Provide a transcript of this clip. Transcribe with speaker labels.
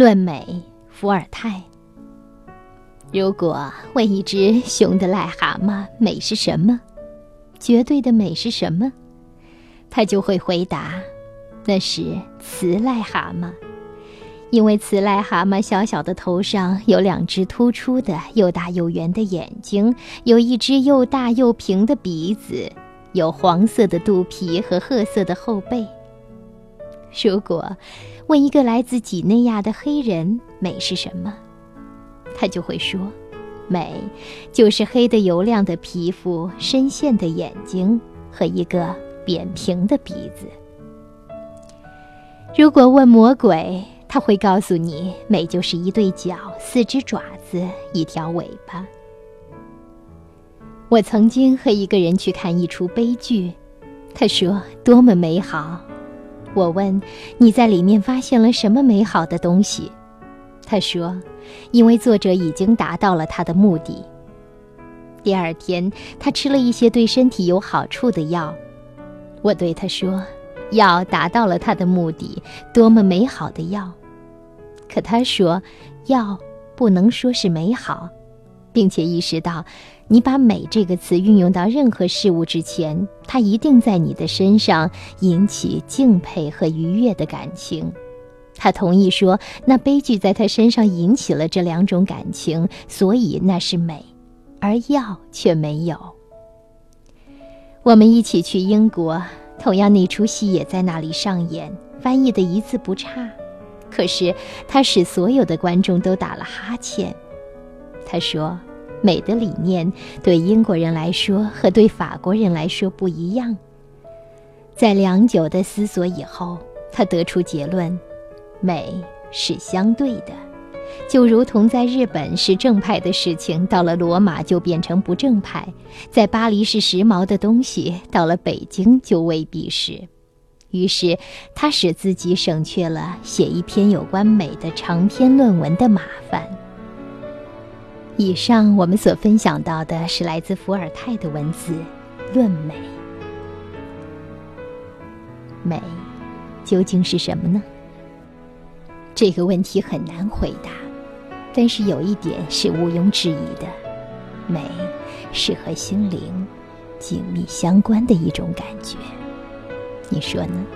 Speaker 1: 论美，伏尔泰。如果问一只雄的癞蛤蟆美是什么，绝对的美是什么，他就会回答：那是雌癞蛤蟆，因为雌癞蛤蟆小小的头上有两只突出的又大又圆的眼睛，有一只又大又平的鼻子，有黄色的肚皮和褐色的后背。如果问一个来自几内亚的黑人美是什么，他就会说：美就是黑的油亮的皮肤、深陷的眼睛和一个扁平的鼻子。如果问魔鬼，他会告诉你：美就是一对脚、四只爪子、一条尾巴。我曾经和一个人去看一出悲剧，他说：多么美好。我问：“你在里面发现了什么美好的东西？”他说：“因为作者已经达到了他的目的。”第二天，他吃了一些对身体有好处的药。我对他说：“药达到了他的目的，多么美好的药！”可他说：“药不能说是美好。”并且意识到，你把“美”这个词运用到任何事物之前，它一定在你的身上引起敬佩和愉悦的感情。他同意说，那悲剧在他身上引起了这两种感情，所以那是美，而药却没有。我们一起去英国，同样那出戏也在那里上演，翻译的一字不差。可是他使所有的观众都打了哈欠。他说：“美的理念对英国人来说和对法国人来说不一样。”在良久的思索以后，他得出结论：美是相对的，就如同在日本是正派的事情，到了罗马就变成不正派；在巴黎是时髦的东西，到了北京就未必是。于是，他使自己省却了写一篇有关美的长篇论文的麻烦。以上我们所分享到的是来自伏尔泰的文字《论美》。美究竟是什么呢？这个问题很难回答，但是有一点是毋庸置疑的：美是和心灵紧密相关的一种感觉。你说呢？